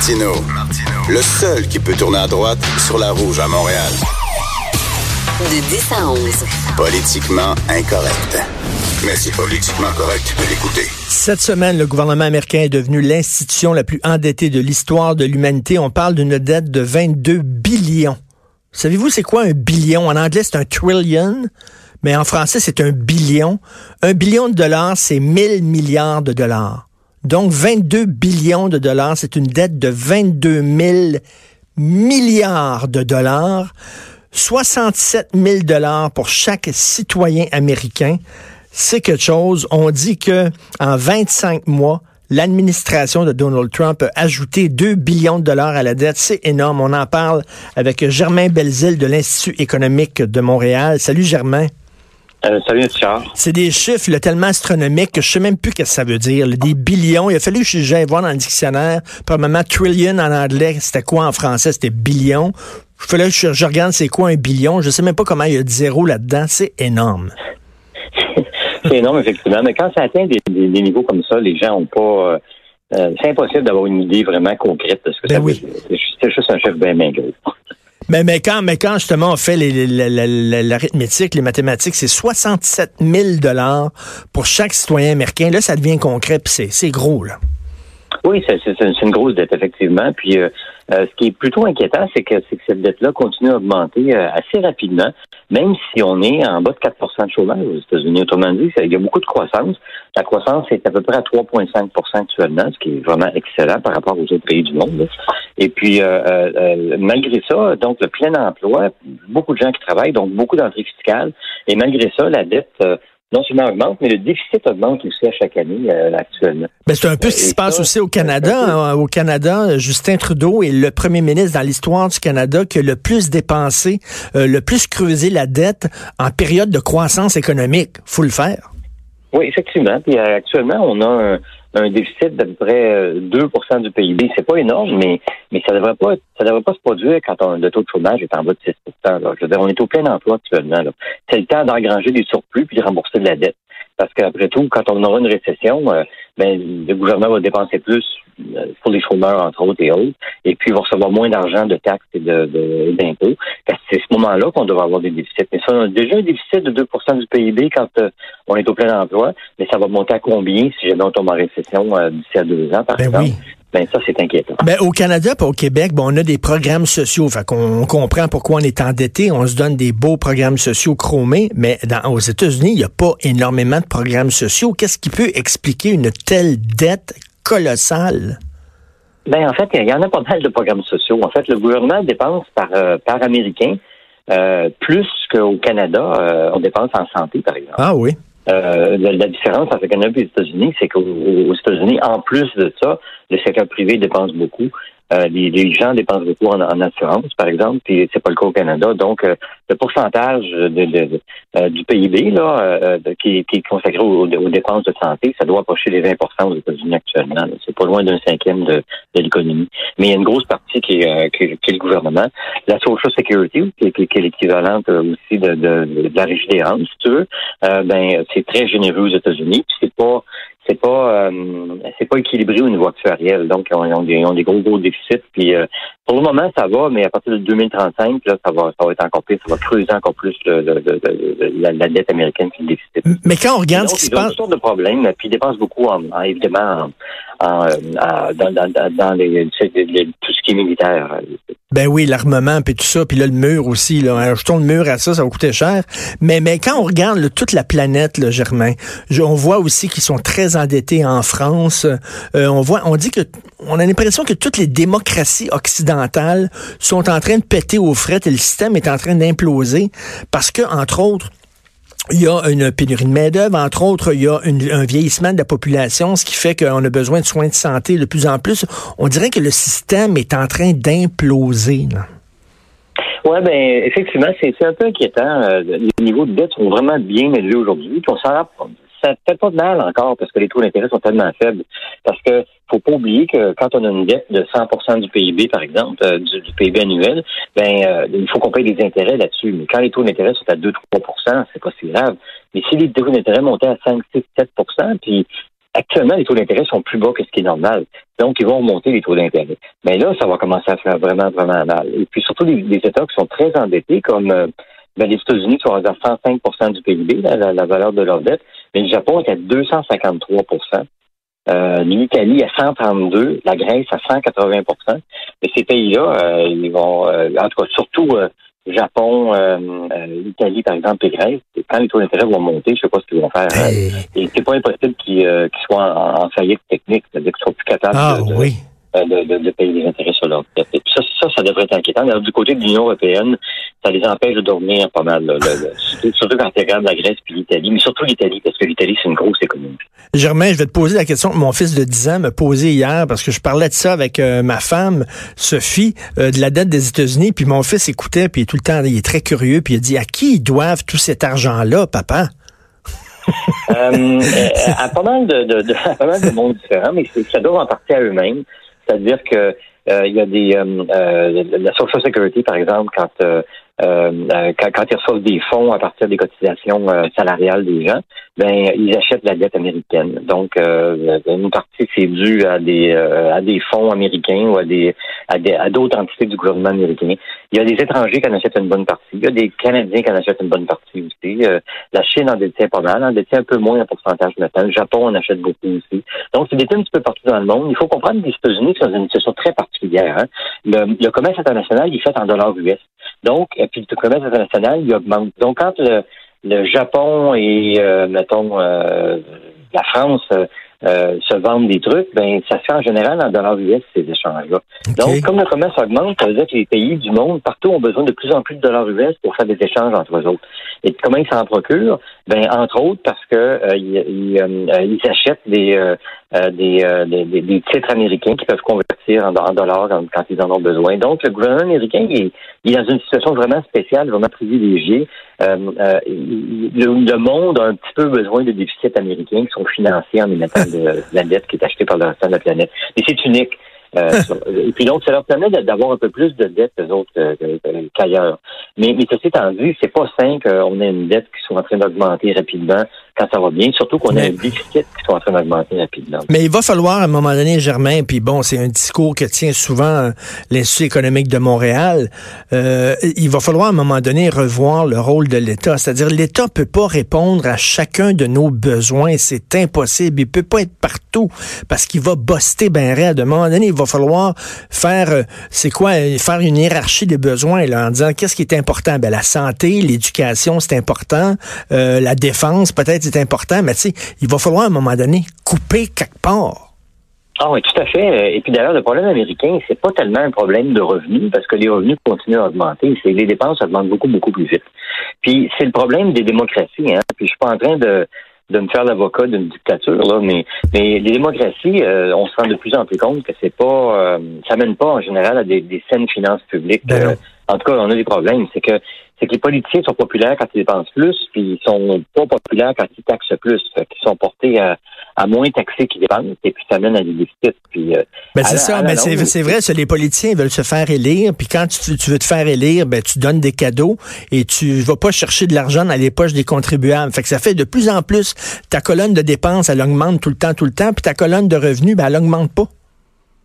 Martino, le seul qui peut tourner à droite sur la rouge à Montréal. De 10 à 11. Politiquement incorrect. Mais c'est politiquement correct de l'écouter. Cette semaine, le gouvernement américain est devenu l'institution la plus endettée de l'histoire de l'humanité. On parle d'une dette de 22 billions. Savez-vous c'est quoi un billion? En anglais, c'est un trillion, mais en français, c'est un billion. Un billion de dollars, c'est 1000 milliards de dollars. Donc, 22 billions de dollars, c'est une dette de 22 000 milliards de dollars. 67 000 dollars pour chaque citoyen américain. C'est quelque chose. On dit que en 25 mois, l'administration de Donald Trump a ajouté 2 billions de dollars à la dette. C'est énorme. On en parle avec Germain Belzile de l'Institut économique de Montréal. Salut Germain. Euh, salut, Richard. C'est des chiffres tellement astronomiques que je sais même plus ce que ça veut dire. des billions. Il a fallu que j'aille voir dans le dictionnaire. Probablement trillion en anglais, c'était quoi en français? C'était billion. Il fallait que je, regarde c'est quoi un billion. Je sais même pas comment il y a de zéro là-dedans. C'est énorme. c'est énorme, effectivement. Mais quand ça atteint des, niveaux comme ça, les gens ont pas... Euh, euh, c'est impossible d'avoir une idée vraiment concrète de ce que ben ça oui. C'est juste un chiffre bien maigre. Mais, mais, quand, mais quand justement on fait l'arithmétique, les, mathématiques, c'est 67 000 dollars pour chaque citoyen américain. Là, ça devient concret, puis c'est gros, là. Oui, c'est une grosse dette, effectivement. Puis euh, euh, ce qui est plutôt inquiétant, c'est que, cette dette-là continue à augmenter euh, assez rapidement, même si on est en bas de 4% de chômage aux États-Unis. Autrement dit, il y a beaucoup de croissance. La croissance est à peu près à 3,5% actuellement, ce qui est vraiment excellent par rapport aux autres pays du monde. Et puis, malgré ça, donc le plein emploi, beaucoup de gens qui travaillent, donc beaucoup d'entrées fiscales. Et malgré ça, la dette non seulement augmente, mais le déficit augmente aussi à chaque année euh, actuellement. Ben, c'est un peu ce qui se passe aussi au Canada. Hein. Au Canada, Justin Trudeau est le premier ministre dans l'histoire du Canada qui a le plus dépensé, euh, le plus creusé la dette en période de croissance économique. faut le faire. Oui, effectivement. Puis euh, actuellement, on a un, un déficit d'à peu près 2 euh, du PIB. C'est pas énorme, mais mais ça devrait pas ça devrait pas se produire quand on, le taux de chômage est en bas de 6 là. Je veux dire, on est au plein emploi actuellement. C'est le temps d'engranger des surplus puis de rembourser de la dette. Parce qu'après tout, quand on aura une récession, euh, ben, le gouvernement va dépenser plus pour les chômeurs, entre autres, et autres, et puis il va recevoir moins d'argent de taxes et d'impôts. De, c'est à ce moment-là qu'on devrait avoir des déficits. Mais ça, on a déjà un déficit de 2% du PIB quand euh, on est au plein emploi, mais ça va monter à combien si jamais on tombe en récession d'ici à deux ans, par ben exemple? Ben ça, c'est inquiétant. Ben, au Canada au Québec, bon, on a des programmes sociaux. Fait qu'on comprend pourquoi on est endetté. On se donne des beaux programmes sociaux chromés. Mais dans, aux États-Unis, il n'y a pas énormément de programmes sociaux. Qu'est-ce qui peut expliquer une telle dette colossale? Ben, en fait, il y en a pas mal de programmes sociaux. En fait, le gouvernement dépense par, euh, par américain euh, plus qu'au Canada. Euh, on dépense en santé, par exemple. Ah oui. Euh, la, différence entre le Canada et les États-Unis, c'est qu'aux États-Unis, en plus de ça, le secteur privé dépense beaucoup. Euh, les, gens dépensent beaucoup en, assurance, par exemple, puis c'est pas le cas au Canada. Donc, euh, le pourcentage de, euh, du PIB là, qui, est consacré aux, dépenses de santé, ça doit approcher les 20% aux États-Unis actuellement. C'est pas loin d'un cinquième de, l'économie. Mais il y a une grosse partie qui est, qui, est le gouvernement. La Social Security, qui, est l'équivalent aussi de, la régie des rentes, si tu veux, ben c'est très généreux aux États-Unis. c'est pas c'est pas euh, c'est pas équilibré au niveau actuariel. Donc, ils ont, des, des gros, gros déficits. Puis euh, pour le moment, ça va, mais à partir de 2035, là, ça va, ça va être encore plus, ça va creuser encore plus le, la, dette américaine puis le déficit. Mais quand on regarde ce qui se passe. toutes sortes de problèmes, puis ils dépensent beaucoup, en, évidemment, en, dans, tout ce qui est militaire. Ben oui, l'armement, puis tout ça, puis là, le mur aussi. Là, ajoutons le mur à ça, ça va coûter cher. Mais, mais quand on regarde toute la planète, là, Germain, on voit aussi qu'ils sont très endettés en France. Euh, on voit, on dit que, on a l'impression que toutes les démocraties occidentales sont en train de péter aux frettes et le système est en train d'imploser parce que, entre autres, il y a une pénurie de main-d'œuvre, entre autres, il y a un vieillissement de la population, ce qui fait qu'on a besoin de soins de santé de plus en plus. On dirait que le système est en train d'imploser. Oui, ben effectivement, c'est un peu inquiétant. Euh, les niveaux de dette sont vraiment bien élevés aujourd'hui. On s'en ça fait pas de mal encore parce que les taux d'intérêt sont tellement faibles. Parce que faut pas oublier que quand on a une dette de 100% du PIB, par exemple, euh, du, PIB annuel, ben euh, il faut qu'on paye des intérêts là-dessus. Mais quand les taux d'intérêt sont à 2-3% c'est pas si grave. Mais si les taux d'intérêt montaient à 5, 6, 7% puis Actuellement, les taux d'intérêt sont plus bas que ce qui est normal. Donc, ils vont remonter les taux d'intérêt. Mais là, ça va commencer à faire vraiment, vraiment mal. Et puis, surtout, les, États qui sont très endettés, comme euh, ben, les États-Unis qui sont à 105% du PIB, la, la, valeur de leur dette, mais le Japon est à 253% euh, L'Italie à 132, la Grèce à 180% Mais ces pays-là, euh, ils vont, euh, en tout cas, surtout euh, Japon, l'Italie, par exemple, et Grèce, quand les taux d'intérêt vont monter, je ne sais pas ce qu'ils vont faire. et c'est pas impossible qu'ils soient en, faillite technique, c'est-à-dire qu'ils soient plus capables ah, de, oui. De, de, payer les intérêts sur leur dette. Ça, ça, ça devrait être inquiétant. Alors, du côté de l'Union européenne, ça les empêche de dormir pas mal. surtout, quand tu regardes la Grèce puis l'Italie, mais surtout l'Italie, parce que l'Italie, c'est une grosse économie. Germain, je vais te poser la question que mon fils de 10 ans m'a posée hier, parce que je parlais de ça avec euh, ma femme, Sophie, euh, de la dette des États-Unis, puis mon fils écoutait, puis tout le temps, il est très curieux, puis il a dit, à qui ils doivent tout cet argent-là, papa? euh, à pas mal de, de, de, à pas mal de mondes différents, mais ça doit en partie à eux-mêmes. C'est-à-dire que euh, il y a des euh, euh, la Social Security, par exemple, quand quand, quand, ils reçoivent des fonds à partir des cotisations euh, salariales des gens, ben ils achètent la dette américaine. Donc une partie c'est dû à des à des fonds américains ou à des à d'autres entités du gouvernement américain. Il y a des étrangers qui en achètent une bonne partie. Il y a des Canadiens qui en achètent une bonne partie aussi. la Chine en détient pas mal, en détient un peu moins en pourcentage maintenant. Le Japon en achète beaucoup aussi. Donc c'est détient un petit peu partout dans le monde. Il faut comprendre que les États-Unis sont dans une situation très particulière. Hein. Le, le commerce international il est fait en dollars US. Donc, puis le commerce international, il augmente. Donc, quand le, le Japon et, euh, mettons, euh, la France euh, se vendent des trucs, ben ça se fait en général en dollars US, ces échanges-là. Donc, comme le commerce augmente, ça veut dire que les pays du monde, partout, ont besoin de plus en plus de dollars US pour faire des échanges entre eux autres. Et comment ils s'en procurent? Ben, entre autres, parce que ils, ils, achètent des, des, des, des, titres américains qui peuvent convertir en, dollars quand, ils en ont besoin. Donc, le gouvernement américain est, il est dans une situation vraiment spéciale, vraiment privilégiée. Euh, euh, le, monde a un petit peu besoin de déficits américains qui sont financés en émettant de, la dette qui est achetée par le reste de la planète. Mais c'est unique. Euh, et puis donc, ça leur permet d'avoir un peu plus de dette autres qu'ailleurs. Mais, mais ceci étant dit, c'est pas simple qu'on ait une dette qui soit en train d'augmenter rapidement quand ça va bien, surtout qu'on a un déficit qui soit en train d'augmenter rapidement. Mais il va falloir à un moment donné, Germain, puis bon, c'est un discours que tient souvent l'Institut économique de Montréal, euh, il va falloir à un moment donné revoir le rôle de l'État. C'est-à-dire, l'État peut pas répondre à chacun de nos besoins. C'est impossible. Il peut pas être partout parce qu'il va boster ben raide. À un moment donné, il va falloir faire, euh, c'est quoi, faire une hiérarchie des besoins là, en disant qu'est-ce qui est important? Ben la santé, l'éducation, c'est important. Euh, la défense, peut-être c'est important, mais tu sais, il va falloir à un moment donné couper quelque part. Ah oui, tout à fait. Et puis d'ailleurs, le problème américain, c'est pas tellement un problème de revenus, parce que les revenus continuent à augmenter, c'est les dépenses augmentent beaucoup, beaucoup plus vite. Puis c'est le problème des démocraties, hein. Puis je suis pas en train de de me faire l'avocat d'une dictature là, mais mais les démocraties, euh, on se rend de plus en plus compte que c'est pas, euh, ça mène pas en général à des, des saines finances publiques. Ben euh, en tout cas, on a des problèmes. C'est que c'est que les politiciens sont populaires quand ils dépensent plus, puis ils sont pas populaires quand ils taxent plus. Fait qu'ils sont portés à, à moins taxer qu'ils dépensent, et puis ça mène à des déficits. Puis, euh, ben c'est ça, mais c'est vrai, les politiciens veulent se faire élire, puis quand tu, tu, veux te faire élire, ben tu donnes des cadeaux et tu vas pas chercher de l'argent dans les poches des contribuables. Fait que ça fait de plus en plus, ta colonne de dépenses, elle augmente tout le temps, tout le temps, puis ta colonne de revenus, ben elle augmente pas.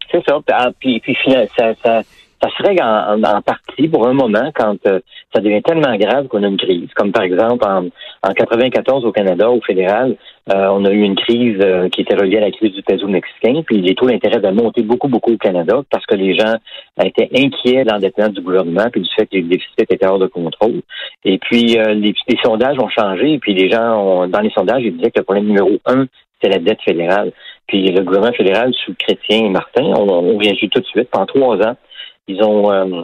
C'est ça. Puis, puis ça, ça ça serait en, en, partie pour un moment quand euh, ça devient tellement grave qu'on a une crise. Comme par exemple en, en 94 au Canada, au fédéral, euh, on a eu une crise euh, qui était reliée à la crise du peso mexicain, puis les taux d'intérêt avaient monté beaucoup, beaucoup au Canada parce que les gens étaient inquiets de l'endettement du gouvernement, puis du fait que les déficits étaient hors de contrôle. Et puis les, les, sondages ont changé, puis les gens, ont, dans les sondages, ils disaient que le problème numéro un, c'est la dette fédérale. Puis le gouvernement fédéral, sous Chrétien et Martin, on, on réagit tout de suite. Pendant trois ans, ils ont euh,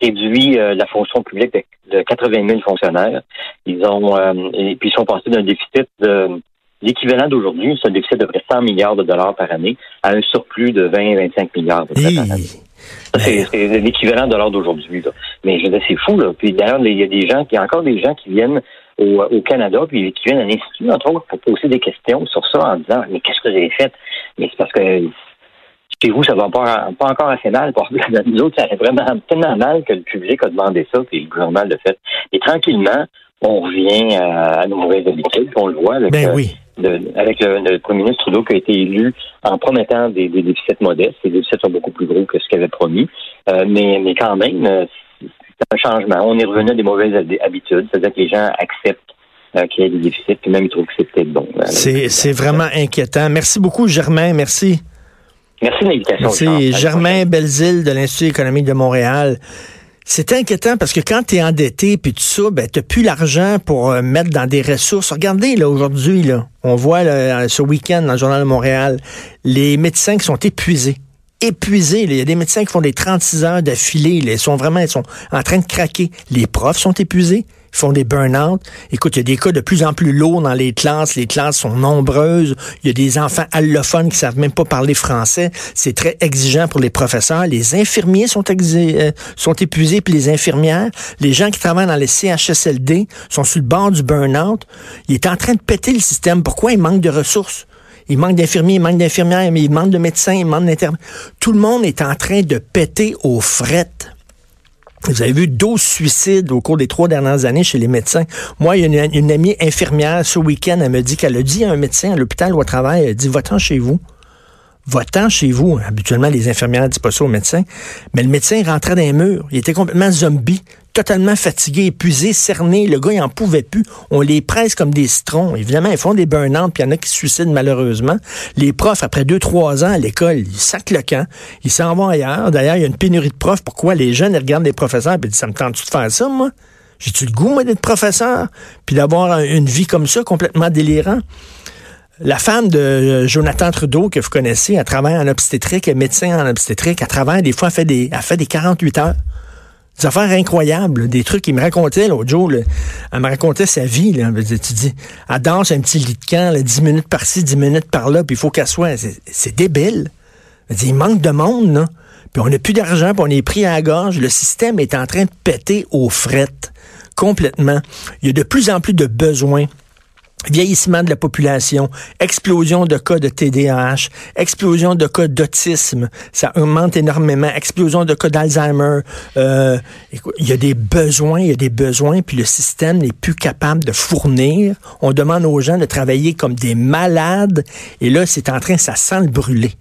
réduit euh, la fonction publique de, 80 000 fonctionnaires. Ils ont euh, et puis ils sont passés d'un déficit de l'équivalent d'aujourd'hui, c'est un déficit de près 100 milliards de dollars par année, à un surplus de 20-25 milliards de dollars par année. C'est l'équivalent de l'heure d'aujourd'hui. Mais je veux c'est fou. Là. Puis d'ailleurs, il y a des gens, il y a encore des gens qui viennent au, au Canada, puis qui viennent à l'Institut, entre autres, pour poser des questions sur ça en disant Mais qu'est-ce que vous avez fait? Mais c'est parce que chez vous, ça va pas, pas encore assez mal. Pour nous autres, ça vraiment tellement mal que le public a demandé ça, puis le gouvernement l'a fait. Et tranquillement, on revient à, nos mauvaises habitudes, on le voit. ben oui. avec le, premier ministre Trudeau qui a été élu en promettant des, déficits modestes. Les déficits sont beaucoup plus gros que ce qu'il avait promis. mais, mais quand même, c'est un changement. On est revenu à des mauvaises habitudes, c'est-à-dire que les gens acceptent euh, qu'il y ait des déficits, puis même ils trouvent que c'est peut-être bon. C'est vraiment inquiétant. Merci beaucoup, Germain. Merci. Merci de l'invitation. Merci. Germain Belzile de l'Institut économique de Montréal. C'est inquiétant parce que quand tu es endetté puis tout ça, ben t'as plus l'argent pour euh, mettre dans des ressources. Regardez là aujourd'hui là, on voit ce week-end dans le journal de Montréal, les médecins qui sont épuisés épuisés. Il y a des médecins qui font des 36 heures d'affilée. Ils sont vraiment ils sont en train de craquer. Les profs sont épuisés. Font des burn-out. Écoute, il y a des cas de plus en plus lourds dans les classes. Les classes sont nombreuses. Il y a des enfants allophones qui savent même pas parler français. C'est très exigeant pour les professeurs. Les infirmiers sont, euh, épuisés, puis les infirmières. Les gens qui travaillent dans les CHSLD sont sur le bord du burn-out. Il est en train de péter le système. Pourquoi il manque de ressources? Il manque d'infirmiers, il manque d'infirmières, mais il manque de médecins, il manque d'internes. Tout le monde est en train de péter aux frettes. Vous avez vu 12 suicides au cours des trois dernières années chez les médecins. Moi, il y a une, amie infirmière ce week-end, elle me dit qu'elle a dit à un médecin à l'hôpital où elle travaille, elle dit, va-t'en chez vous. Va-t'en chez vous. Habituellement, les infirmières ne disent pas ça au médecin. Mais le médecin rentrait dans les murs. Il était complètement zombie totalement fatigué, épuisé, cerné. Le gars, il en pouvait plus. On les presse comme des citrons. Évidemment, ils font des burn-out, puis il y en a qui se suicident malheureusement. Les profs, après deux, trois ans à l'école, ils sacent le camp. Ils s'en vont ailleurs. D'ailleurs, il y a une pénurie de profs. Pourquoi les jeunes ils regardent les professeurs et disent, ça me tente-tu de faire ça, moi? J'ai-tu le goût, moi, d'être professeur? Puis d'avoir une vie comme ça, complètement délirant? La femme de Jonathan Trudeau, que vous connaissez, elle travaille en obstétrique, est médecin en obstétrique, elle travaille, des fois, fait des, elle fait des 48 heures. Des affaires incroyables, des trucs qu'il me racontait l'autre jour. elle me racontait sa vie. Là. Tu dis, elle danse un petit lit de camp, là, 10 minutes par-ci, 10 minutes par-là, puis il faut qu'elle soit. C'est débile. il manque de monde, là. Puis on n'a plus d'argent, puis on est pris à la gorge. Le système est en train de péter aux frettes complètement. Il y a de plus en plus de besoins vieillissement de la population, explosion de cas de TDAH, explosion de cas d'autisme, ça augmente énormément, explosion de cas d'Alzheimer. Euh, il y a des besoins, il y a des besoins, puis le système n'est plus capable de fournir. On demande aux gens de travailler comme des malades, et là, c'est en train, ça sent le brûler.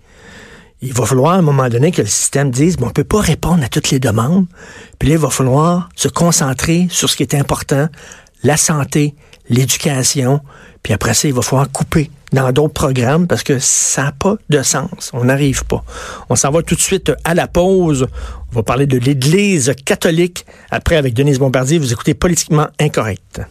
Il va falloir à un moment donné que le système dise, on peut pas répondre à toutes les demandes, puis là, il va falloir se concentrer sur ce qui est important, la santé, l'éducation, puis après ça, il va falloir couper dans d'autres programmes parce que ça n'a pas de sens. On n'arrive pas. On s'en va tout de suite à la pause. On va parler de l'Église catholique. Après, avec Denise Bombardier, vous écoutez Politiquement Incorrect.